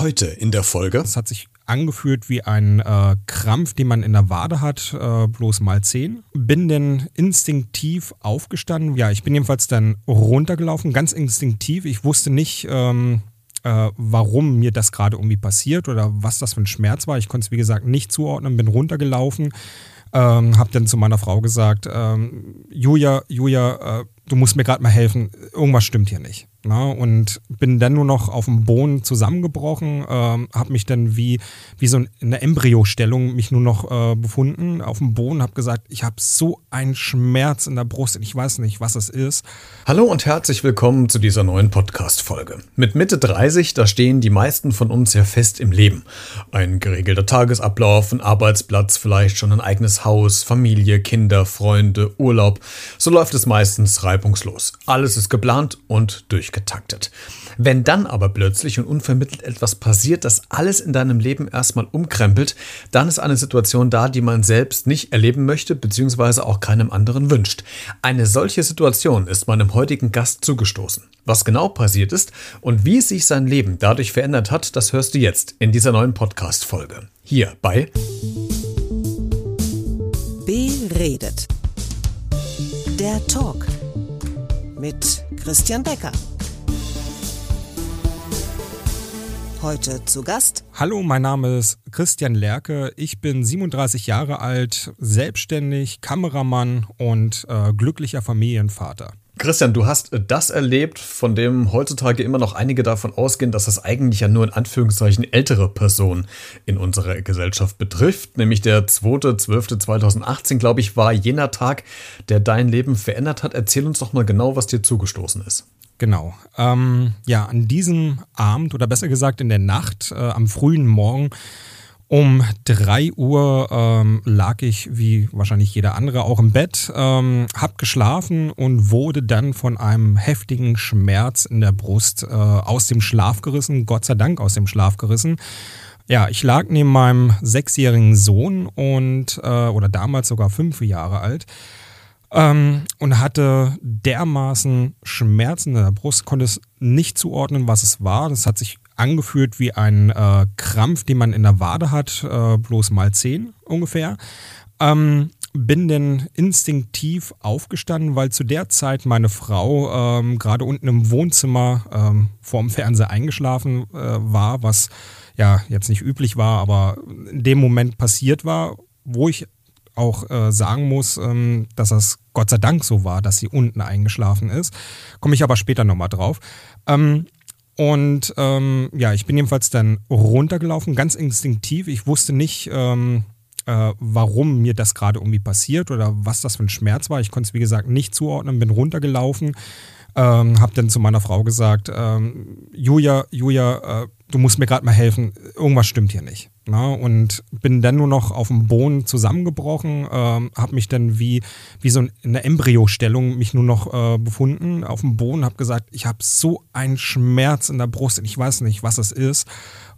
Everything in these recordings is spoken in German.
Heute in der Folge. Es hat sich angefühlt wie ein äh, Krampf, den man in der Wade hat, äh, bloß mal 10. Bin dann instinktiv aufgestanden. Ja, ich bin jedenfalls dann runtergelaufen, ganz instinktiv. Ich wusste nicht, ähm, äh, warum mir das gerade irgendwie passiert oder was das für ein Schmerz war. Ich konnte es, wie gesagt, nicht zuordnen, bin runtergelaufen. Ähm, hab dann zu meiner Frau gesagt, ähm, Julia, Julia, äh, du musst mir gerade mal helfen, irgendwas stimmt hier nicht. Na, und bin dann nur noch auf dem Boden zusammengebrochen, ähm, habe mich dann wie, wie so in einer Embryostellung mich nur noch äh, befunden auf dem Boden, habe gesagt, ich habe so einen Schmerz in der Brust und ich weiß nicht, was es ist. Hallo und herzlich willkommen zu dieser neuen Podcast-Folge. Mit Mitte 30, da stehen die meisten von uns ja fest im Leben. Ein geregelter Tagesablauf, ein Arbeitsplatz, vielleicht schon ein eigenes Haus, Familie, Kinder, Freunde, Urlaub. So läuft es meistens reibungslos. Alles ist geplant und durch durchgetaktet. Wenn dann aber plötzlich und unvermittelt etwas passiert, das alles in deinem Leben erstmal umkrempelt, dann ist eine Situation da, die man selbst nicht erleben möchte, beziehungsweise auch keinem anderen wünscht. Eine solche Situation ist meinem heutigen Gast zugestoßen. Was genau passiert ist und wie sich sein Leben dadurch verändert hat, das hörst du jetzt in dieser neuen Podcast-Folge. Hier bei Beredet. Der Talk mit Christian Becker. Heute zu Gast. Hallo, mein Name ist Christian Lerke. Ich bin 37 Jahre alt, selbstständig, Kameramann und äh, glücklicher Familienvater. Christian, du hast das erlebt, von dem heutzutage immer noch einige davon ausgehen, dass es eigentlich ja nur in Anführungszeichen ältere Personen in unserer Gesellschaft betrifft. Nämlich der 2.12.2018, glaube ich, war jener Tag, der dein Leben verändert hat. Erzähl uns doch mal genau, was dir zugestoßen ist. Genau. Ähm, ja, an diesem Abend oder besser gesagt in der Nacht, äh, am frühen Morgen um 3 Uhr ähm, lag ich, wie wahrscheinlich jeder andere, auch im Bett, ähm, hab geschlafen und wurde dann von einem heftigen Schmerz in der Brust äh, aus dem Schlaf gerissen, Gott sei Dank aus dem Schlaf gerissen. Ja, ich lag neben meinem sechsjährigen Sohn und, äh, oder damals sogar fünf Jahre alt, ähm, und hatte dermaßen Schmerzen in der Brust, konnte es nicht zuordnen, was es war. Das hat sich angefühlt wie ein äh, Krampf, den man in der Wade hat, äh, bloß mal zehn ungefähr. Ähm, bin denn instinktiv aufgestanden, weil zu der Zeit meine Frau ähm, gerade unten im Wohnzimmer ähm, vorm Fernseher eingeschlafen äh, war, was ja jetzt nicht üblich war, aber in dem Moment passiert war, wo ich auch äh, sagen muss, ähm, dass das Gott sei Dank so war, dass sie unten eingeschlafen ist. Komme ich aber später nochmal drauf. Ähm, und ähm, ja, ich bin jedenfalls dann runtergelaufen, ganz instinktiv. Ich wusste nicht, ähm, äh, warum mir das gerade irgendwie passiert oder was das für ein Schmerz war. Ich konnte es, wie gesagt, nicht zuordnen, bin runtergelaufen. Ähm, hab dann zu meiner Frau gesagt, ähm, Julia, Julia, äh, du musst mir gerade mal helfen, irgendwas stimmt hier nicht. Ne? und bin dann nur noch auf dem Boden zusammengebrochen, ähm, habe mich dann wie, wie so in einer Embryostellung mich nur noch äh, befunden auf dem Boden, habe gesagt, ich habe so einen Schmerz in der Brust und ich weiß nicht, was es ist.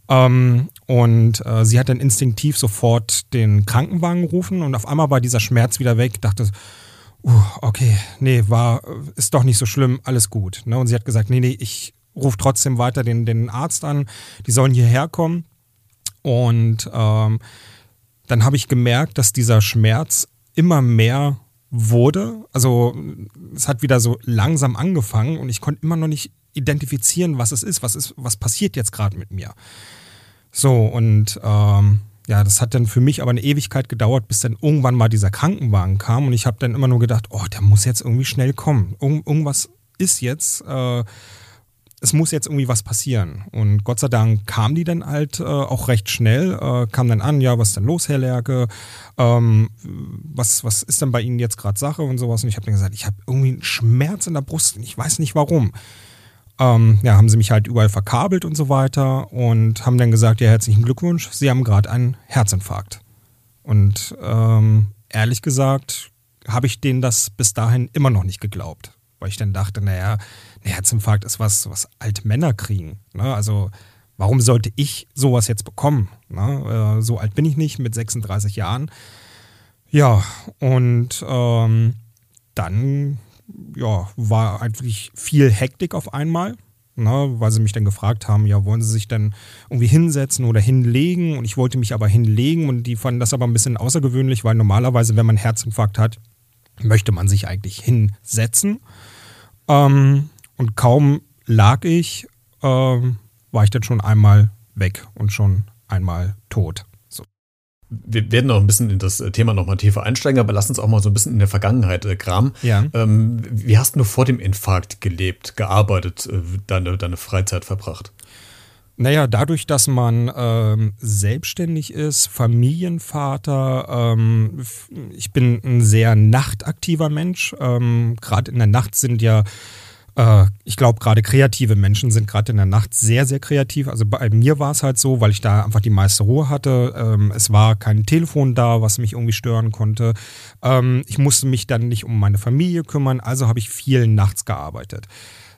Ähm, und äh, sie hat dann instinktiv sofort den Krankenwagen gerufen und auf einmal war dieser Schmerz wieder weg. Dachte, uh, okay, nee, war, ist doch nicht so schlimm, alles gut. Ne? Und sie hat gesagt, nee, nee, ich rufe trotzdem weiter den, den Arzt an, die sollen hierher kommen. Und ähm, dann habe ich gemerkt, dass dieser Schmerz immer mehr wurde. Also es hat wieder so langsam angefangen und ich konnte immer noch nicht identifizieren, was es ist, was ist, was passiert jetzt gerade mit mir. So und ähm, ja, das hat dann für mich aber eine Ewigkeit gedauert, bis dann irgendwann mal dieser Krankenwagen kam und ich habe dann immer nur gedacht, oh, der muss jetzt irgendwie schnell kommen. Irgend, irgendwas ist jetzt. Äh, es muss jetzt irgendwie was passieren. Und Gott sei Dank kam die dann halt äh, auch recht schnell, äh, kam dann an, ja, was ist denn los, Herr Lerke? Ähm, was, was ist denn bei Ihnen jetzt gerade Sache und sowas? Und ich habe dann gesagt, ich habe irgendwie einen Schmerz in der Brust und ich weiß nicht warum. Ähm, ja, haben sie mich halt überall verkabelt und so weiter und haben dann gesagt, ja, herzlichen Glückwunsch, Sie haben gerade einen Herzinfarkt. Und ähm, ehrlich gesagt habe ich denen das bis dahin immer noch nicht geglaubt, weil ich dann dachte, naja, ein Herzinfarkt ist was, was alte Männer kriegen. Ne? Also warum sollte ich sowas jetzt bekommen? Ne? Äh, so alt bin ich nicht mit 36 Jahren. Ja, und ähm, dann ja, war eigentlich viel Hektik auf einmal. Ne, weil sie mich dann gefragt haben, ja, wollen sie sich dann irgendwie hinsetzen oder hinlegen? Und ich wollte mich aber hinlegen und die fanden das aber ein bisschen außergewöhnlich, weil normalerweise, wenn man Herzinfarkt hat, möchte man sich eigentlich hinsetzen. Ähm, und kaum lag ich, ähm, war ich dann schon einmal weg und schon einmal tot. So. Wir werden noch ein bisschen in das Thema nochmal tiefer einsteigen, aber lass uns auch mal so ein bisschen in der Vergangenheit äh, kramen. Ja. Ähm, wie hast du vor dem Infarkt gelebt, gearbeitet, äh, deine, deine Freizeit verbracht? Naja, dadurch, dass man ähm, selbstständig ist, Familienvater, ähm, ich bin ein sehr nachtaktiver Mensch. Ähm, gerade in der Nacht sind ja, äh, ich glaube, gerade kreative Menschen sind gerade in der Nacht sehr, sehr kreativ. Also bei mir war es halt so, weil ich da einfach die meiste Ruhe hatte. Ähm, es war kein Telefon da, was mich irgendwie stören konnte. Ähm, ich musste mich dann nicht um meine Familie kümmern, also habe ich viel nachts gearbeitet.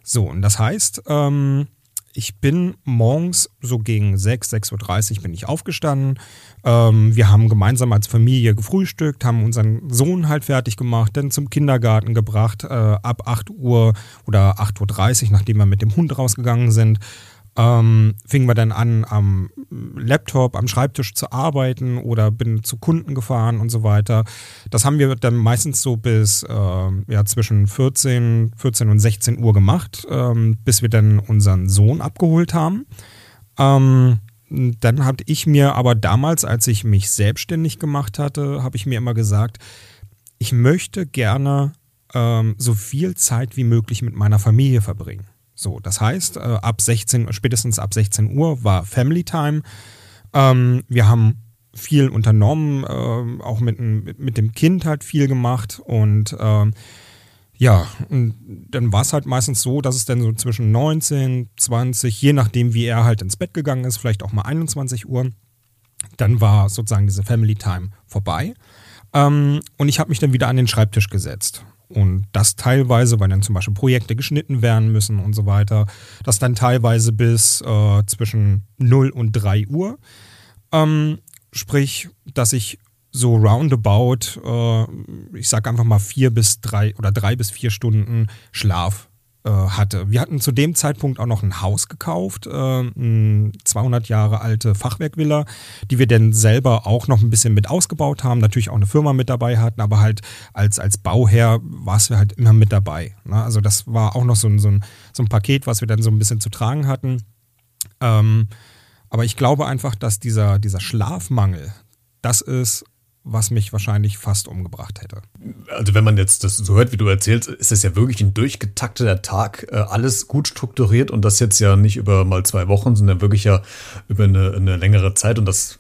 So, und das heißt, ähm, ich bin morgens so gegen 6, 6.30 Uhr bin ich aufgestanden. Ähm, wir haben gemeinsam als Familie gefrühstückt, haben unseren Sohn halt fertig gemacht, dann zum Kindergarten gebracht, äh, ab 8 Uhr oder 8.30 Uhr, nachdem wir mit dem Hund rausgegangen sind ähm, fingen wir dann an, am Laptop, am Schreibtisch zu arbeiten oder bin zu Kunden gefahren und so weiter. Das haben wir dann meistens so bis äh, ja, zwischen 14, 14 und 16 Uhr gemacht, ähm, bis wir dann unseren Sohn abgeholt haben. Ähm, dann habe ich mir aber damals, als ich mich selbstständig gemacht hatte, habe ich mir immer gesagt, ich möchte gerne ähm, so viel Zeit wie möglich mit meiner Familie verbringen. So, das heißt, äh, ab 16, spätestens ab 16 Uhr war Family Time. Ähm, wir haben viel unternommen, äh, auch mit, mit dem Kind halt viel gemacht und äh, ja, und dann war es halt meistens so, dass es dann so zwischen 19, 20, je nachdem, wie er halt ins Bett gegangen ist, vielleicht auch mal 21 Uhr, dann war sozusagen diese Family Time vorbei. Ähm, und ich habe mich dann wieder an den Schreibtisch gesetzt. Und das teilweise, weil dann zum Beispiel Projekte geschnitten werden müssen und so weiter. Das dann teilweise bis äh, zwischen 0 und 3 Uhr. Ähm, sprich, dass ich so roundabout, äh, ich sag einfach mal vier bis drei oder drei bis vier Stunden Schlaf hatte. Wir hatten zu dem Zeitpunkt auch noch ein Haus gekauft, äh, eine 200 Jahre alte Fachwerkvilla, die wir dann selber auch noch ein bisschen mit ausgebaut haben, natürlich auch eine Firma mit dabei hatten, aber halt als, als Bauherr war es halt immer mit dabei. Ne? Also das war auch noch so ein, so, ein, so ein Paket, was wir dann so ein bisschen zu tragen hatten. Ähm, aber ich glaube einfach, dass dieser, dieser Schlafmangel, das ist was mich wahrscheinlich fast umgebracht hätte. Also wenn man jetzt das so hört, wie du erzählst, ist es ja wirklich ein durchgetakteter Tag, äh, alles gut strukturiert und das jetzt ja nicht über mal zwei Wochen, sondern wirklich ja über eine, eine längere Zeit und das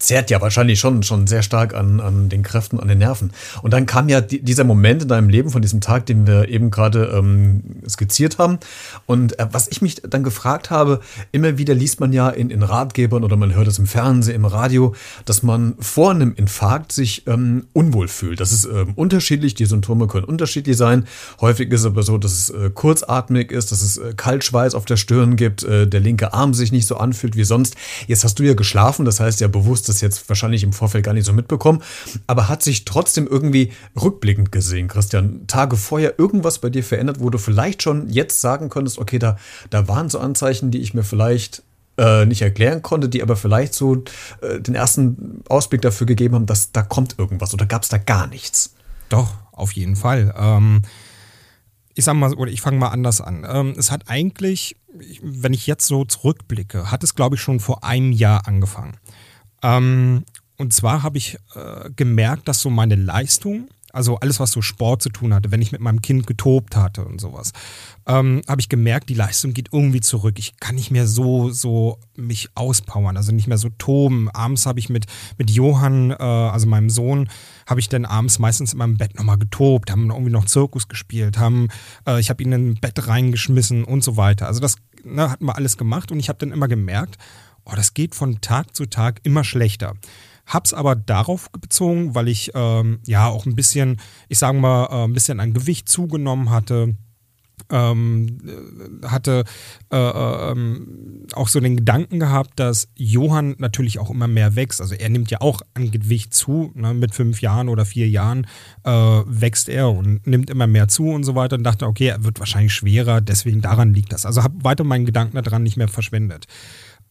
zehrt ja wahrscheinlich schon, schon sehr stark an, an den Kräften, an den Nerven. Und dann kam ja die, dieser Moment in deinem Leben von diesem Tag, den wir eben gerade ähm, skizziert haben. Und äh, was ich mich dann gefragt habe, immer wieder liest man ja in, in Ratgebern oder man hört es im Fernsehen, im Radio, dass man vor einem Infarkt sich ähm, unwohl fühlt. Das ist ähm, unterschiedlich, die Symptome können unterschiedlich sein. Häufig ist es aber so, dass es äh, kurzatmig ist, dass es äh, Kaltschweiß auf der Stirn gibt, äh, der linke Arm sich nicht so anfühlt wie sonst. Jetzt hast du ja geschlafen, das heißt ja bewusst das jetzt wahrscheinlich im Vorfeld gar nicht so mitbekommen, aber hat sich trotzdem irgendwie rückblickend gesehen, Christian, Tage vorher irgendwas bei dir verändert, wo du vielleicht schon jetzt sagen könntest, okay, da, da waren so Anzeichen, die ich mir vielleicht äh, nicht erklären konnte, die aber vielleicht so äh, den ersten Ausblick dafür gegeben haben, dass da kommt irgendwas oder gab es da gar nichts? Doch, auf jeden Fall. Ähm, ich sag mal, oder ich fange mal anders an. Ähm, es hat eigentlich, wenn ich jetzt so zurückblicke, hat es, glaube ich, schon vor einem Jahr angefangen. Ähm, und zwar habe ich äh, gemerkt, dass so meine Leistung, also alles, was so Sport zu tun hatte, wenn ich mit meinem Kind getobt hatte und sowas, ähm, habe ich gemerkt, die Leistung geht irgendwie zurück. Ich kann nicht mehr so, so mich auspowern, also nicht mehr so toben. Abends habe ich mit, mit Johann, äh, also meinem Sohn, habe ich dann abends meistens in meinem Bett nochmal getobt, haben irgendwie noch Zirkus gespielt, haben, äh, ich habe ihn in ein Bett reingeschmissen und so weiter. Also das ne, hatten wir alles gemacht und ich habe dann immer gemerkt, oh, das geht von Tag zu Tag immer schlechter. Hab's aber darauf bezogen, weil ich ähm, ja auch ein bisschen, ich sage mal, äh, ein bisschen an Gewicht zugenommen hatte. ähm, hatte äh, ähm, auch so den Gedanken gehabt, dass Johann natürlich auch immer mehr wächst. Also er nimmt ja auch an Gewicht zu. Ne? Mit fünf Jahren oder vier Jahren äh, wächst er und nimmt immer mehr zu und so weiter. Und dachte, okay, er wird wahrscheinlich schwerer, deswegen daran liegt das. Also habe weiter meinen Gedanken daran nicht mehr verschwendet.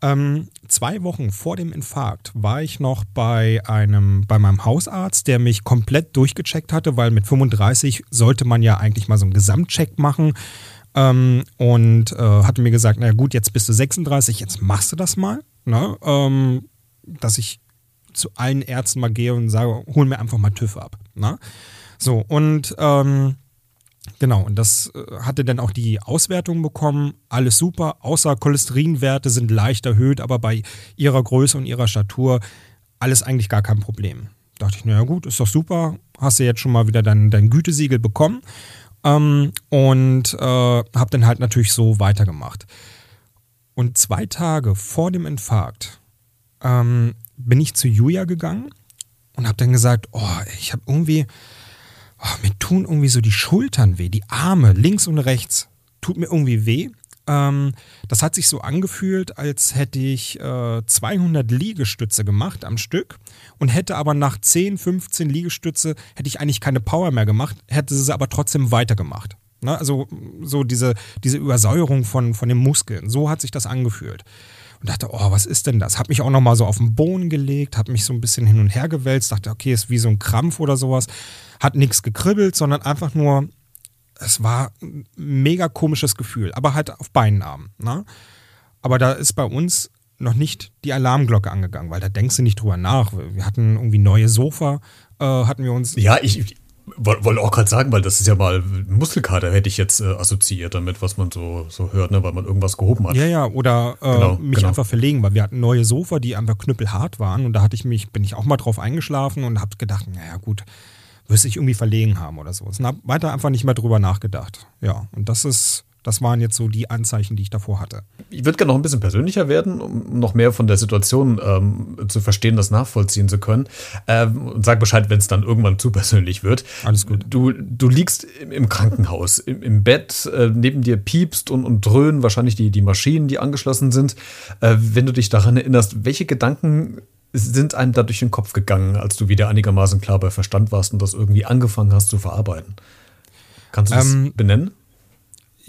Ähm, zwei Wochen vor dem Infarkt war ich noch bei einem, bei meinem Hausarzt, der mich komplett durchgecheckt hatte, weil mit 35 sollte man ja eigentlich mal so einen Gesamtcheck machen. Ähm, und äh, hatte mir gesagt, na gut, jetzt bist du 36, jetzt machst du das mal. Ne? Ähm, dass ich zu allen Ärzten mal gehe und sage, hol mir einfach mal TÜV ab. Ne? So, und ähm, Genau, und das äh, hatte dann auch die Auswertung bekommen. Alles super, außer Cholesterinwerte sind leicht erhöht, aber bei ihrer Größe und ihrer Statur alles eigentlich gar kein Problem. Da dachte ich, naja gut, ist doch super, hast du jetzt schon mal wieder dein, dein Gütesiegel bekommen. Ähm, und äh, habe dann halt natürlich so weitergemacht. Und zwei Tage vor dem Infarkt ähm, bin ich zu Julia gegangen und habe dann gesagt, oh, ich habe irgendwie oh, mir tun irgendwie so die Schultern weh, die Arme links und rechts tut mir irgendwie weh. Ähm, das hat sich so angefühlt, als hätte ich äh, 200 Liegestütze gemacht am Stück und hätte aber nach 10, 15 Liegestütze hätte ich eigentlich keine Power mehr gemacht, hätte sie aber trotzdem weitergemacht. Ne? Also so diese, diese Übersäuerung von, von den Muskeln, so hat sich das angefühlt und dachte, oh, was ist denn das? Hab mich auch nochmal so auf den Boden gelegt, hab mich so ein bisschen hin und her gewälzt, dachte, okay, ist wie so ein Krampf oder sowas. Hat nichts gekribbelt, sondern einfach nur, es war ein mega komisches Gefühl, aber halt auf beiden Armen. Ne? Aber da ist bei uns noch nicht die Alarmglocke angegangen, weil da denkst du nicht drüber nach. Wir hatten irgendwie neue Sofa, äh, hatten wir uns. Ja, ich, wollte auch gerade sagen, weil das ist ja mal Muskelkater, hätte ich jetzt äh, assoziiert damit, was man so, so hört, ne, weil man irgendwas gehoben hat. Ja, ja, oder äh, genau, mich genau. einfach verlegen, weil wir hatten neue Sofa, die einfach knüppelhart waren und da hatte ich mich, bin ich auch mal drauf eingeschlafen und habe gedacht, naja gut, wirst ich irgendwie verlegen haben oder so. Und habe weiter einfach nicht mehr drüber nachgedacht. Ja, und das ist das waren jetzt so die Anzeichen, die ich davor hatte. Ich würde gerne noch ein bisschen persönlicher werden, um noch mehr von der Situation ähm, zu verstehen, das nachvollziehen zu können. Ähm, und sag Bescheid, wenn es dann irgendwann zu persönlich wird. Alles gut. Du, du liegst im Krankenhaus, im, im Bett, äh, neben dir piepst und, und dröhnen wahrscheinlich die, die Maschinen, die angeschlossen sind. Äh, wenn du dich daran erinnerst, welche Gedanken sind einem da durch den Kopf gegangen, als du wieder einigermaßen klar bei Verstand warst und das irgendwie angefangen hast zu verarbeiten? Kannst du das ähm, benennen?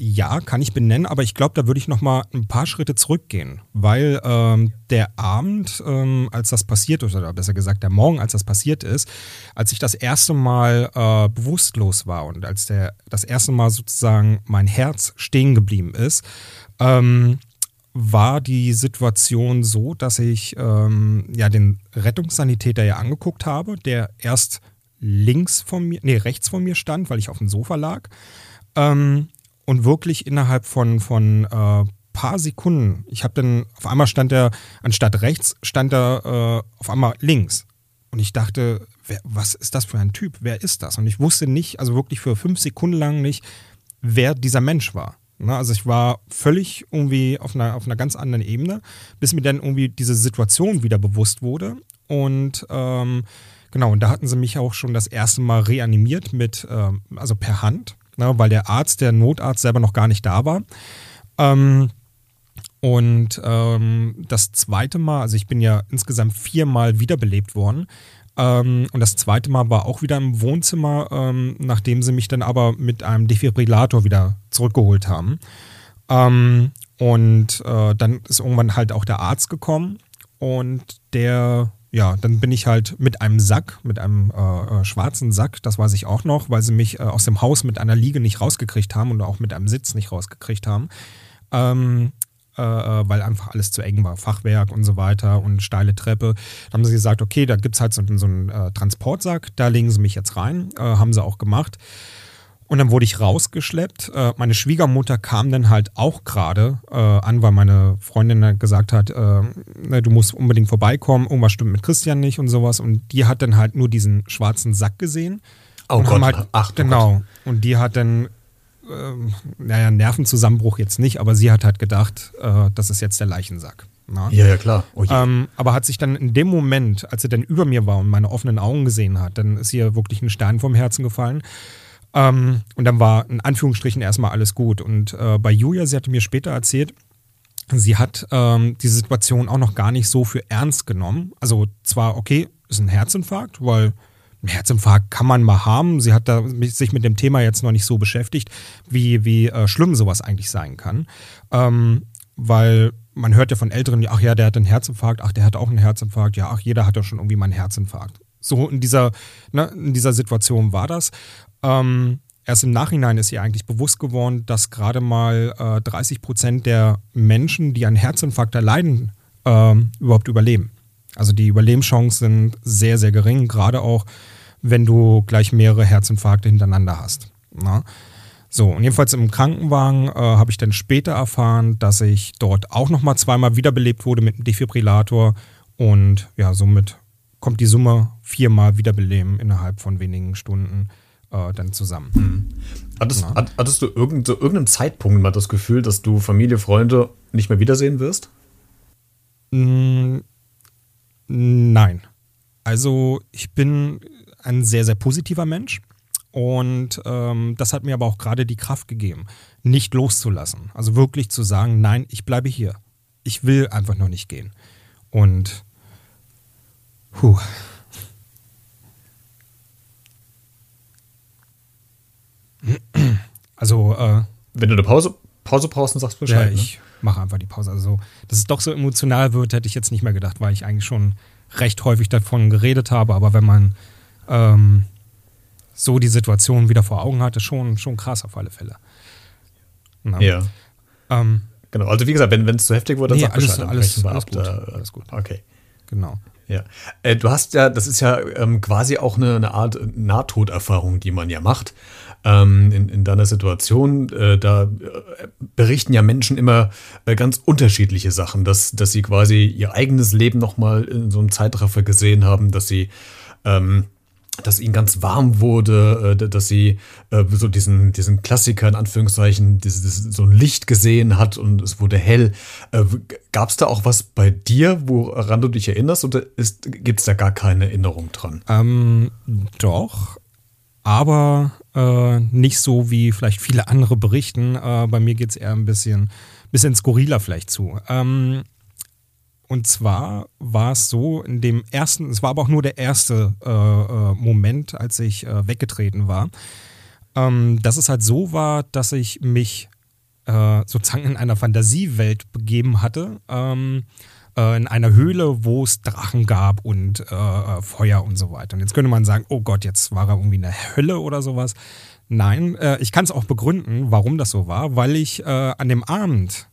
Ja, kann ich benennen, aber ich glaube, da würde ich noch mal ein paar Schritte zurückgehen, weil ähm, der Abend, ähm, als das passiert ist, oder besser gesagt der Morgen, als das passiert ist, als ich das erste Mal äh, bewusstlos war und als der das erste Mal sozusagen mein Herz stehen geblieben ist, ähm, war die Situation so, dass ich ähm, ja den Rettungssanitäter ja angeguckt habe, der erst links von mir, nee, rechts von mir stand, weil ich auf dem Sofa lag. Ähm, und wirklich innerhalb von, von äh, paar Sekunden, ich habe dann, auf einmal stand er, anstatt rechts, stand er äh, auf einmal links. Und ich dachte, wer, was ist das für ein Typ? Wer ist das? Und ich wusste nicht, also wirklich für fünf Sekunden lang nicht, wer dieser Mensch war. Ne? Also ich war völlig irgendwie auf einer, auf einer ganz anderen Ebene, bis mir dann irgendwie diese Situation wieder bewusst wurde. Und ähm, genau, und da hatten sie mich auch schon das erste Mal reanimiert mit, ähm, also per Hand ne, weil der Arzt, der Notarzt selber noch gar nicht da war. Ähm, und ähm, das zweite Mal, also ich bin ja insgesamt viermal wiederbelebt worden. Ähm, und das zweite Mal war auch wieder im Wohnzimmer, ähm, nachdem sie mich dann aber mit einem Defibrillator wieder zurückgeholt haben. Ähm, und äh, dann ist irgendwann halt auch der Arzt gekommen und der ja, dann bin ich halt mit einem Sack, mit einem äh, äh, schwarzen Sack, das weiß ich auch noch, weil sie mich äh, aus dem Haus mit einer Liege nicht rausgekriegt haben und auch mit einem Sitz nicht rausgekriegt haben. Ähm, äh, äh weil einfach alles zu eng war, Fachwerk und so weiter und steile Treppe. Da haben sie gesagt, okay, da gibt es halt so, so einen äh, Transportsack, da legen sie mich jetzt rein, haben sie auch gemacht. Und dann wurde ich rausgeschleppt. Äh, meine Schwiegermutter kam dann halt auch gerade äh, an, weil meine Freundin gesagt hat, äh, ne, du musst unbedingt vorbeikommen, irgendwas stimmt mit Christian nicht und sowas. Und die hat dann halt nur diesen schwarzen Sack gesehen. Oh und Gott, halt, ach genau. Gott. Und die hat dann, äh, naja, Nervenzusammenbruch jetzt nicht, aber sie hat halt gedacht, äh, das ist jetzt der Leichensack. Na? Ja, ja, klar. Oh ähm, aber hat sich dann in dem Moment, als sie dann über mir war und meine offenen Augen gesehen hat, dann ist ihr wirklich ein Stein vom Herzen gefallen. Ähm, und dann war in Anführungsstrichen erstmal alles gut. Und äh, bei Julia, sie hatte mir später erzählt, sie hat ähm, die Situation auch noch gar nicht so für ernst genommen. Also zwar, okay, ist ein Herzinfarkt, weil ein Herzinfarkt kann man mal haben. Sie hat da sich mit dem Thema jetzt noch nicht so beschäftigt, wie, wie äh, schlimm sowas eigentlich sein kann. Ähm, weil man hört ja von Älteren, ach ja, der hat einen Herzinfarkt, ach, der hat auch einen Herzinfarkt, ja, ach, jeder hat ja schon irgendwie mal einen Herzinfarkt. So in dieser, ne, in dieser Situation war das. Ähm, erst im Nachhinein ist ihr eigentlich bewusst geworden, dass gerade mal äh, 30 Prozent der Menschen, die an Herzinfarkt erleiden, äh, überhaupt überleben. Also die Überlebenschancen sind sehr, sehr gering, gerade auch wenn du gleich mehrere Herzinfarkte hintereinander hast. Na? So, und jedenfalls im Krankenwagen äh, habe ich dann später erfahren, dass ich dort auch nochmal zweimal wiederbelebt wurde mit einem Defibrillator und ja, somit kommt die Summe viermal wiederbeleben innerhalb von wenigen Stunden äh, dann zusammen. Mhm. Hattest, ja. hattest, du irgend, so irgendeinem Zeitpunkt mal das Gefühl, dass du Familie, Freunde nicht mehr wiedersehen wirst? Mm, nein. Also ich bin ein sehr, sehr positiver Mensch. Und ähm, das hat mir aber auch gerade die Kraft gegeben, nicht loszulassen. Also wirklich zu sagen, nein, ich bleibe hier. Ich will einfach noch nicht gehen. Und puh, Also, äh, wenn du eine Pause, Pause brauchst, dann sagst du Bescheid. Ja, ich ne? mache einfach die Pause. Also, dass es doch so emotional wird, hätte ich jetzt nicht mehr gedacht, weil ich eigentlich schon recht häufig davon geredet habe. Aber wenn man ähm, so die Situation wieder vor Augen hat, ist schon, schon krass auf alle Fälle. Na? Ja. Ähm, genau, also wie gesagt, wenn es zu heftig wurde, dann nee, sag alles, Bescheid. Alles, alles, gut, da, alles gut. Okay. Genau. Ja. Äh, du hast ja, das ist ja ähm, quasi auch eine, eine Art Nahtoderfahrung, die man ja macht ähm, in, in deiner Situation. Äh, da äh, berichten ja Menschen immer äh, ganz unterschiedliche Sachen, dass, dass sie quasi ihr eigenes Leben nochmal in so einem Zeitraffer gesehen haben, dass sie ähm, dass ihnen ganz warm wurde, äh, dass sie äh, so diesen, diesen Klassiker in Anführungszeichen, so ein Licht gesehen hat und es wurde hell. Äh, Gab es da auch was bei dir, woran du dich erinnerst oder gibt es da gar keine Erinnerung dran? Ähm, doch, aber äh, nicht so wie vielleicht viele andere berichten. Äh, bei mir geht es eher ein bisschen, bisschen skurriler vielleicht zu. Ähm, und zwar war es so, in dem ersten, es war aber auch nur der erste äh, äh Moment, als ich äh, weggetreten war, ähm, dass es halt so war, dass ich mich äh, sozusagen in einer Fantasiewelt begeben hatte. Ähm, äh, in einer Höhle, wo es Drachen gab und äh, äh, Feuer und so weiter. Und jetzt könnte man sagen, oh Gott, jetzt war er irgendwie in der Hölle oder sowas. Nein, äh, ich kann es auch begründen, warum das so war, weil ich äh, an dem Abend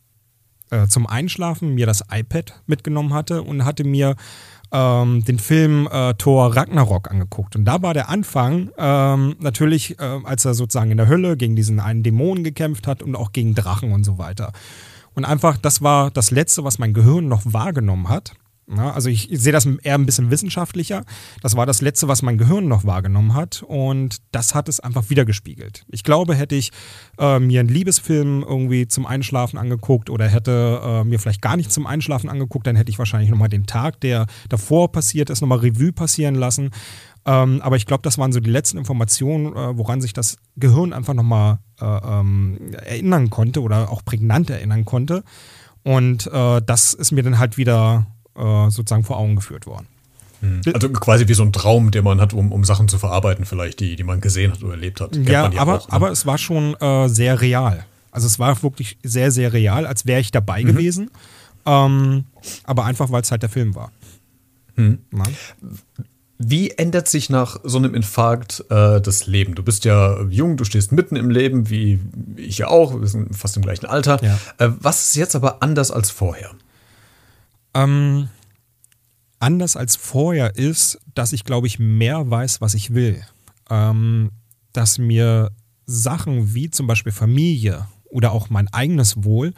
äh, zum Einschlafen mir das iPad mitgenommen hatte und hatte mir ähm, den Film äh, Thor Ragnarok angeguckt. Und da war der Anfang ähm, natürlich, äh, als er sozusagen in der Hölle gegen diesen einen Dämonen gekämpft hat und auch gegen Drachen und so weiter. Und einfach, das war das Letzte, was mein Gehirn noch wahrgenommen hat. Ja, also ich, ich sehe das eher ein bisschen wissenschaftlicher. Das war das Letzte, was mein Gehirn noch wahrgenommen hat. Und das hat es einfach wiedergespiegelt. Ich glaube, hätte ich äh, mir einen Liebesfilm irgendwie zum Einschlafen angeguckt oder hätte äh, mir vielleicht gar nicht zum Einschlafen angeguckt, dann hätte ich wahrscheinlich nochmal den Tag, der davor passiert ist, nochmal Revue passieren lassen. Ähm, aber ich glaube, das waren so die letzten Informationen, äh, woran sich das Gehirn einfach nochmal äh, ähm, erinnern konnte oder auch prägnant erinnern konnte. Und äh, das ist mir dann halt wieder äh, sozusagen vor Augen geführt worden. Hm. Also quasi wie so ein Traum, den man hat, um, um Sachen zu verarbeiten, vielleicht, die, die man gesehen hat oder erlebt hat. Kennt ja, aber, auch, ne? aber es war schon äh, sehr real. Also es war wirklich sehr, sehr real, als wäre ich dabei mhm. gewesen. Ähm, aber einfach, weil es halt der Film war. Hm. Wie ändert sich nach so einem Infarkt äh, das Leben? Du bist ja jung, du stehst mitten im Leben, wie ich ja auch, wir sind fast im gleichen Alter. Ja. Äh, was ist jetzt aber anders als vorher? Ähm, anders als vorher ist, dass ich, glaube ich, mehr weiß, was ich will. Ähm, dass mir Sachen wie zum Beispiel Familie oder auch mein eigenes Wohl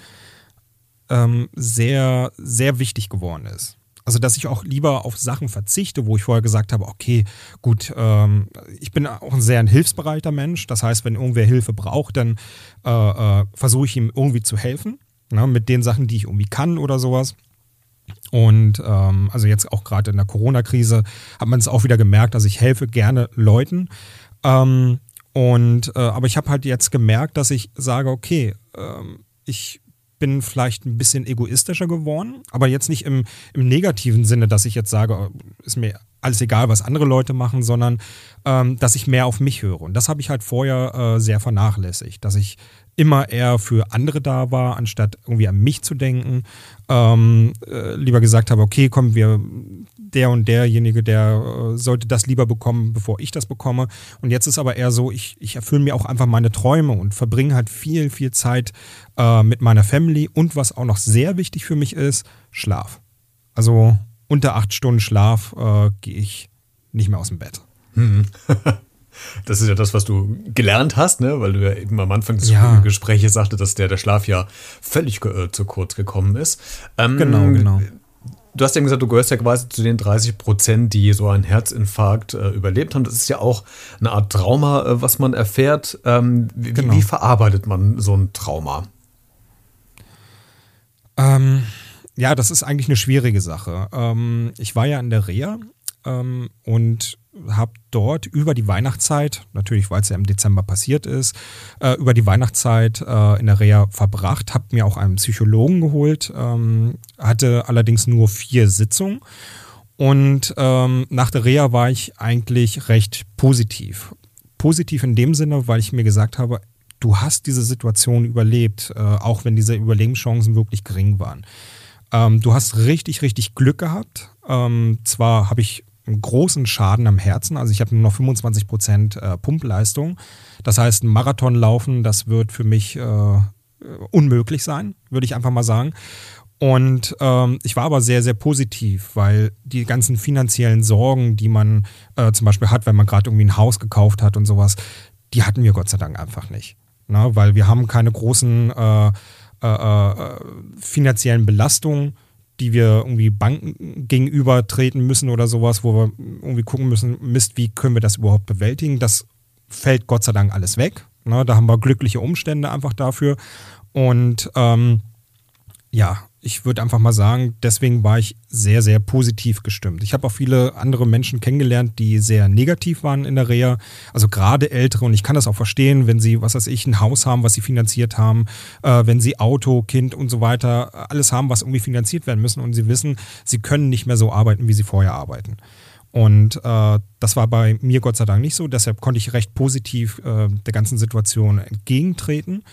ähm, sehr, sehr wichtig geworden ist. Also, dass ich auch lieber auf Sachen verzichte, wo ich vorher gesagt habe, okay, gut, ähm, ich bin auch ein sehr ein hilfsbereiter Mensch. Das heißt, wenn irgendwer Hilfe braucht, dann äh, äh, versuche ich ihm irgendwie zu helfen. Ne, mit den Sachen, die ich irgendwie kann oder sowas. Und ähm, also jetzt auch gerade in der Corona-Krise hat man es auch wieder gemerkt, dass ich helfe gerne Leuten. Ähm, Und äh, aber ich habe halt jetzt gemerkt, dass ich sage, okay, ähm, ich bin vielleicht ein bisschen egoistischer geworden, aber jetzt nicht im, im negativen Sinne, dass ich jetzt sage, oh, ist mir alles egal, was andere Leute machen, sondern ähm, dass ich mehr auf mich höre. Und das habe ich halt vorher äh, sehr vernachlässigt, dass ich immer eher für andere da war, anstatt irgendwie an mich zu denken. Ähm, äh, lieber gesagt habe, okay, komm, wir, der und derjenige, der äh, sollte das lieber bekommen, bevor ich das bekomme. Und jetzt ist aber eher so, ich, ich erfülle mir auch einfach meine Träume und verbringe halt viel, viel Zeit äh, mit meiner Family. Und was auch noch sehr wichtig für mich ist, Schlaf. Also unter acht Stunden Schlaf äh, gehe ich nicht mehr aus dem Bett. Hm. Das ist ja das, was du gelernt hast, ne? weil du ja eben am Anfang des ja. Gesprächs sagte, dass der, der Schlaf ja völlig äh, zu kurz gekommen ist. Ähm, genau, genau. Du hast ja gesagt, du gehörst ja quasi zu den 30 Prozent, die so einen Herzinfarkt äh, überlebt haben. Das ist ja auch eine Art Trauma, äh, was man erfährt. Ähm, wie, genau. wie, verarbeitet man so ein Trauma? Ähm, ja, das ist eigentlich eine schwierige Sache. Ähm, ich war ja in der Reha ähm, und habe dort über die Weihnachtszeit, natürlich weil es ja im Dezember passiert ist, äh, über die Weihnachtszeit äh, in der Reha verbracht, habe mir auch einen Psychologen geholt, ähm, hatte allerdings nur vier Sitzungen und ähm, nach der Reha war ich eigentlich recht positiv. Positiv in dem Sinne, weil ich mir gesagt habe, du hast diese Situation überlebt, äh, auch wenn diese Überlebenschancen wirklich gering waren. Ähm, du hast richtig, richtig Glück gehabt. Ähm, zwar habe ich einen großen Schaden am Herzen. Also ich habe nur noch 25 Prozent äh, Pumpleistung. Das heißt, ein Marathon laufen, das wird für mich äh, unmöglich sein, würde ich einfach mal sagen. Und ähm, ich war aber sehr, sehr positiv, weil die ganzen finanziellen Sorgen, die man äh, zum Beispiel hat, wenn man gerade irgendwie ein Haus gekauft hat und sowas, die hatten wir Gott sei Dank einfach nicht. Ne? Weil wir haben keine großen äh, äh, äh finanziellen Belastungen die wir irgendwie Banken gegenüber treten müssen oder sowas, wo wir irgendwie gucken müssen, Mist, wie können wir das überhaupt bewältigen? Das fällt Gott sei Dank alles weg. Ne? Da haben wir glückliche Umstände einfach dafür. Und ähm, ja, ich würde einfach mal sagen, deswegen war ich sehr, sehr positiv gestimmt. Ich habe auch viele andere Menschen kennengelernt, die sehr negativ waren in der Reha. Also gerade ältere, und ich kann das auch verstehen, wenn sie, was weiß ich, ein Haus haben, was sie finanziert haben, äh, wenn sie Auto, Kind und so weiter, alles haben, was irgendwie finanziert werden müssen und sie wissen, sie können nicht mehr so arbeiten, wie sie vorher arbeiten. Und äh, das war bei mir Gott sei Dank nicht so. Deshalb konnte ich recht positiv äh, der ganzen Situation entgegentreten.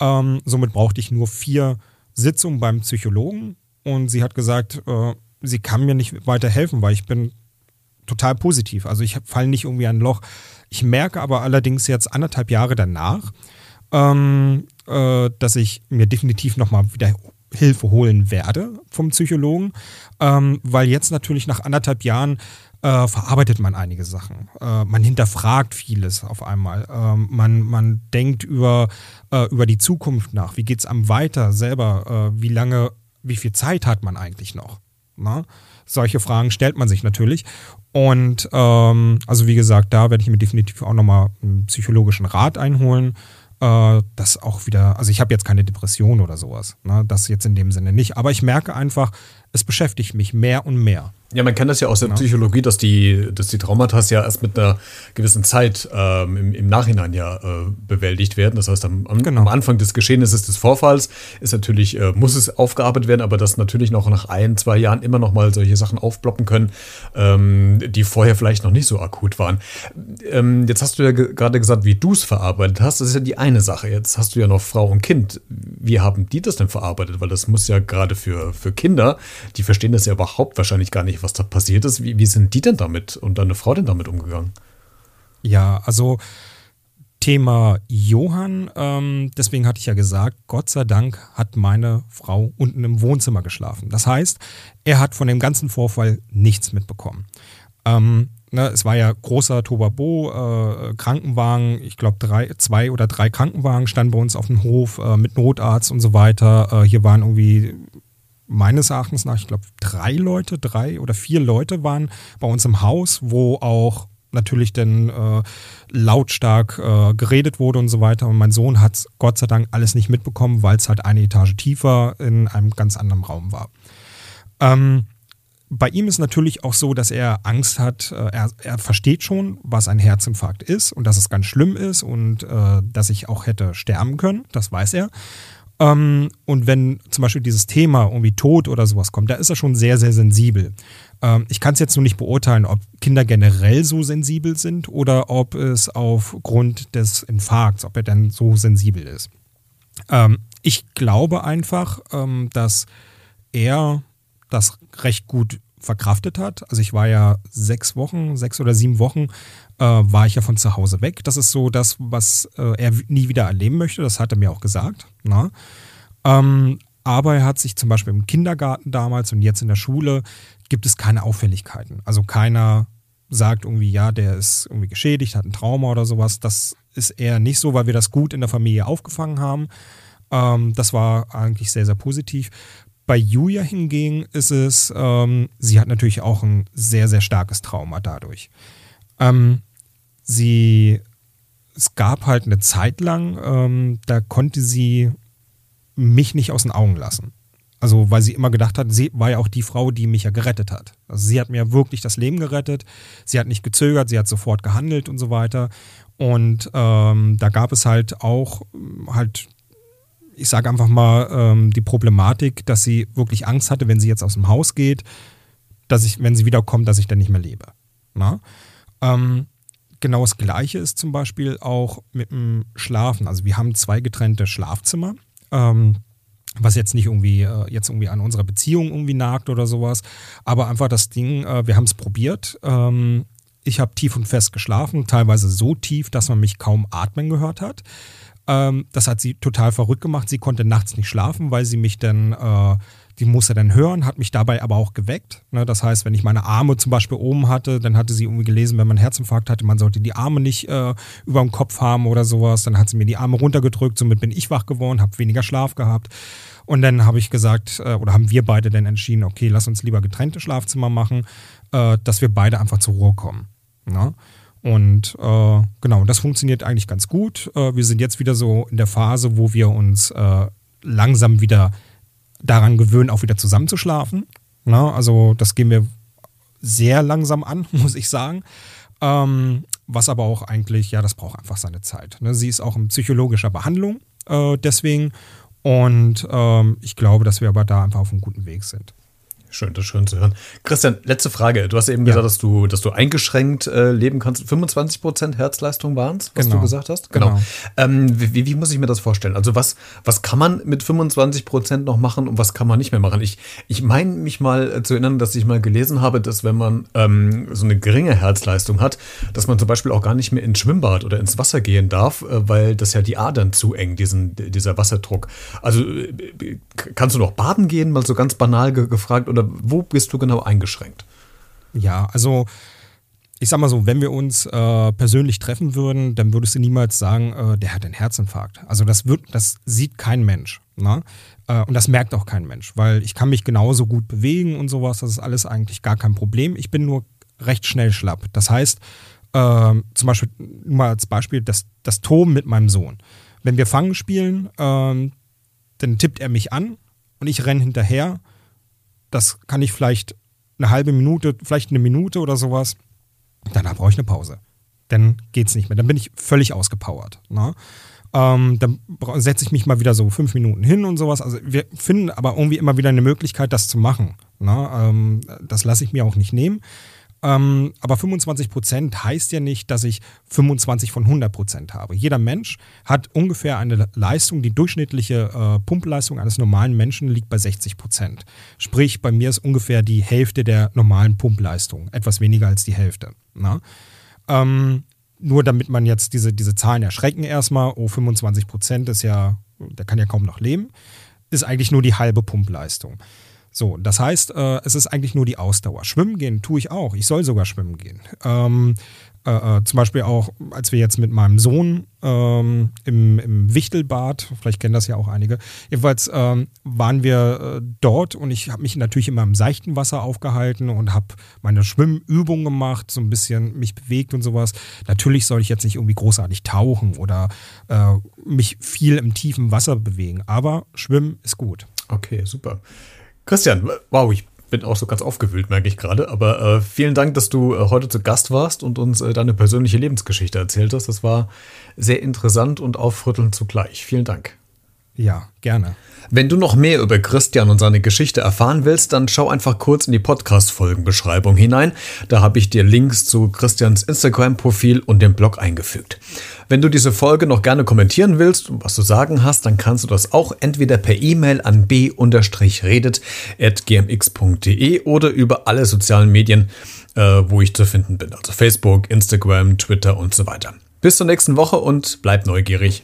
Ähm, somit brauchte ich nur vier Sitzung beim Psychologen und sie hat gesagt, äh, sie kann mir nicht weiter helfen, weil ich bin total positiv. Also ich falle nicht irgendwie ein Loch. Ich merke aber allerdings jetzt anderthalb Jahre danach, ähm, äh, dass ich mir definitiv nochmal wieder Hilfe holen werde vom Psychologen, ähm, weil jetzt natürlich nach anderthalb Jahren äh, verarbeitet man einige Sachen. Äh, man hinterfragt vieles auf einmal. Äh, man, man denkt über, äh, über die Zukunft nach. Wie geht es am weiter selber? Äh, wie lange, wie viel Zeit hat man eigentlich noch? Na? Solche Fragen stellt man sich natürlich. Und ähm, also wie gesagt, da werde ich mir definitiv auch nochmal einen psychologischen Rat einholen äh, das auch wieder, also ich habe jetzt keine Depression oder sowas, ne? das jetzt in dem Sinne nicht, aber ich merke einfach, es beschäftigt mich mehr und mehr. Ja, man kennt das ja aus der ja. Psychologie, dass die, dass die Traumata ja erst mit einer gewissen Zeit ähm, im, im, Nachhinein ja äh, bewältigt werden. Das heißt, am, am, genau. am, Anfang des Geschehnisses des Vorfalls ist natürlich, äh, muss es aufgearbeitet werden, aber dass natürlich noch nach ein, zwei Jahren immer noch mal solche Sachen aufploppen können, ähm, die vorher vielleicht noch nicht so akut waren. Ähm, jetzt hast du ja ge gerade gesagt, wie du es verarbeitet hast. Das ist ja die eine Sache. Jetzt hast du ja noch Frau und Kind. Wie haben die das denn verarbeitet? Weil das muss ja gerade für, für Kinder, die verstehen das ja überhaupt wahrscheinlich gar nicht, was da passiert ist. Wie, wie sind die denn damit und deine Frau denn damit umgegangen? Ja, also Thema Johann, ähm, deswegen hatte ich ja gesagt, Gott sei Dank hat meine Frau unten im Wohnzimmer geschlafen. Das heißt, er hat von dem ganzen Vorfall nichts mitbekommen. Ähm, ne, es war ja großer Tobabo, äh, Krankenwagen, ich glaube zwei oder drei Krankenwagen standen bei uns auf dem Hof äh, mit Notarzt und so weiter. Äh, hier waren irgendwie meines Erachtens nach, ich glaube, drei Leute, drei oder vier Leute waren bei uns im Haus, wo auch natürlich dann äh, lautstark äh, geredet wurde und so weiter. Und mein Sohn hat Gott sei Dank alles nicht mitbekommen, weil es halt eine Etage tiefer in einem ganz anderen Raum war. Ähm, bei ihm ist natürlich auch so, dass er Angst hat. Äh, er, er, versteht schon, was ein Herzinfarkt ist und dass es ganz schlimm ist und äh, dass ich auch hätte sterben können. Das weiß er. Ähm, und wenn zum Beispiel dieses Thema irgendwie Tod oder sowas kommt, da ist er schon sehr, sehr sensibel. Ähm, ich kann es jetzt nur nicht beurteilen, ob Kinder generell so sensibel sind oder ob es aufgrund des Infarkts, ob er dann so sensibel ist. Ähm, ich glaube einfach, ähm, dass er das recht gut verkraftet hat. Also ich war ja sechs Wochen, sechs oder sieben Wochen, äh, war ich ja von zu Hause weg. Das ist so das, was äh, er nie wieder erleben möchte. Das hat er mir auch gesagt. Na? Ähm, aber er hat sich zum Beispiel im Kindergarten damals und jetzt in der Schule gibt es keine Auffälligkeiten. Also keiner sagt irgendwie, ja, der ist irgendwie geschädigt, hat ein Trauma oder sowas. Das ist eher nicht so, weil wir das gut in der Familie aufgefangen haben. Ähm, das war eigentlich sehr, sehr positiv. Bei Julia hingegen ist es, ähm, sie hat natürlich auch ein sehr, sehr starkes Trauma dadurch. Ähm, sie, es gab halt eine Zeit lang, ähm, da konnte sie mich nicht aus den Augen lassen. Also, weil sie immer gedacht hat, sie war ja auch die Frau, die mich ja gerettet hat. Also, sie hat mir wirklich das Leben gerettet. Sie hat nicht gezögert, sie hat sofort gehandelt und so weiter. Und ähm, da gab es halt auch halt ich sage einfach mal, ähm, die Problematik, dass sie wirklich Angst hatte, wenn sie jetzt aus dem Haus geht, dass ich, wenn sie wiederkommt, dass ich dann nicht mehr lebe. Ähm, genau das Gleiche ist zum Beispiel auch mit dem Schlafen. Also wir haben zwei getrennte Schlafzimmer. Ähm, was jetzt nicht irgendwie äh, jetzt irgendwie an unserer Beziehung irgendwie nagt oder sowas, aber einfach das Ding, äh, wir haben es probiert. Ähm, ich habe tief und fest geschlafen, teilweise so tief, dass man mich kaum atmen gehört hat. Ähm, das hat sie total verrückt gemacht. Sie konnte nachts nicht schlafen, weil sie mich dann, äh, die musste dann hören, hat mich dabei aber auch geweckt. Ne? Das heißt, wenn ich meine Arme zum Beispiel oben hatte, dann hatte sie irgendwie gelesen, wenn man einen Herzinfarkt hatte, man sollte die Arme nicht äh, über dem Kopf haben oder sowas. Dann hat sie mir die Arme runtergedrückt, somit bin ich wach geworden, habe weniger Schlaf gehabt. Und dann habe ich gesagt, äh, oder haben wir beide dann entschieden, okay, lass uns lieber getrennte Schlafzimmer machen, äh, dass wir beide einfach zur Ruhe kommen. Ne? Und äh, genau, das funktioniert eigentlich ganz gut. Äh, wir sind jetzt wieder so in der Phase, wo wir uns äh, langsam wieder daran gewöhnen, auch wieder zusammenzuschlafen. Na, also das gehen wir sehr langsam an, muss ich sagen. Ähm, was aber auch eigentlich, ja, das braucht einfach seine Zeit. Ne? Sie ist auch in psychologischer Behandlung äh, deswegen. Und ähm, ich glaube, dass wir aber da einfach auf einem guten Weg sind. Schön, das schön zu hören. Christian, letzte Frage. Du hast eben ja. gesagt, dass du, dass du eingeschränkt äh, leben kannst. 25 Prozent Herzleistung waren es, was genau. du gesagt hast? Genau. genau. Ähm, wie, wie, muss ich mir das vorstellen? Also was, was kann man mit 25 Prozent noch machen und was kann man nicht mehr machen? Ich, ich meine mich mal äh, zu erinnern, dass ich mal gelesen habe, dass wenn man ähm, so eine geringe Herzleistung hat, dass man zum Beispiel auch gar nicht mehr ins Schwimmbad oder ins Wasser gehen darf, äh, weil das ja die Adern zu eng, diesen, dieser Wasserdruck. Also äh, kannst du noch baden gehen, mal so ganz banal ge gefragt, oder wo bist du genau eingeschränkt? Ja, also ich sag mal so, wenn wir uns äh, persönlich treffen würden, dann würdest du niemals sagen, äh, der hat einen Herzinfarkt. Also das wird, das sieht kein Mensch. Ne? Äh, und das merkt auch kein Mensch, weil ich kann mich genauso gut bewegen und sowas. Das ist alles eigentlich gar kein Problem. Ich bin nur recht schnell schlapp. Das heißt, ähm, zum Beispiel, mal als Beispiel, das, das Toben mit meinem Sohn. Wenn wir Fangen spielen, ähm, dann tippt er mich an und ich renne hinterher das kann ich vielleicht eine halbe Minute, vielleicht eine Minute oder sowas. Danach brauche ich eine Pause. Dann geht es nicht mehr. Dann bin ich völlig ausgepowert. Ne? Ähm, dann setze ich mich mal wieder so fünf Minuten hin und sowas. Also wir finden aber irgendwie immer wieder eine Möglichkeit, das zu machen. Ne? Ähm, das lasse ich mir auch nicht nehmen. Ähm, aber 25 Prozent heißt ja nicht, dass ich 25 von 100 Prozent habe. Jeder Mensch hat ungefähr eine Leistung, die durchschnittliche äh, Pumpleistung eines normalen Menschen liegt bei 60 Prozent. Sprich, bei mir ist ungefähr die Hälfte der normalen Pumpleistung, etwas weniger als die Hälfte. Ähm, nur damit man jetzt diese, diese Zahlen erschrecken erstmal, oh, 25 Prozent ist ja, der kann ja kaum noch leben, ist eigentlich nur die halbe Pumpleistung. So, das heißt, äh, es ist eigentlich nur die Ausdauer. Schwimmen gehen tue ich auch. Ich soll sogar schwimmen gehen. Ähm, äh, äh, zum Beispiel auch, als wir jetzt mit meinem Sohn ähm, im, im Wichtelbad, vielleicht kennen das ja auch einige, jedenfalls ähm, waren wir äh, dort und ich habe mich natürlich immer im seichten Wasser aufgehalten und habe meine Schwimmübungen gemacht, so ein bisschen mich bewegt und sowas. Natürlich soll ich jetzt nicht irgendwie großartig tauchen oder äh, mich viel im tiefen Wasser bewegen, aber Schwimmen ist gut. Okay, super. Christian, wow, ich bin auch so ganz aufgewühlt, merke ich gerade. Aber äh, vielen Dank, dass du äh, heute zu Gast warst und uns äh, deine persönliche Lebensgeschichte erzählt hast. Das war sehr interessant und aufrüttelnd zugleich. Vielen Dank. Ja, gerne. Wenn du noch mehr über Christian und seine Geschichte erfahren willst, dann schau einfach kurz in die Podcast-Folgenbeschreibung hinein. Da habe ich dir Links zu Christians Instagram-Profil und dem Blog eingefügt. Wenn du diese Folge noch gerne kommentieren willst und was zu sagen hast, dann kannst du das auch entweder per E-Mail an b-redet.gmx.de oder über alle sozialen Medien, äh, wo ich zu finden bin. Also Facebook, Instagram, Twitter und so weiter. Bis zur nächsten Woche und bleib neugierig.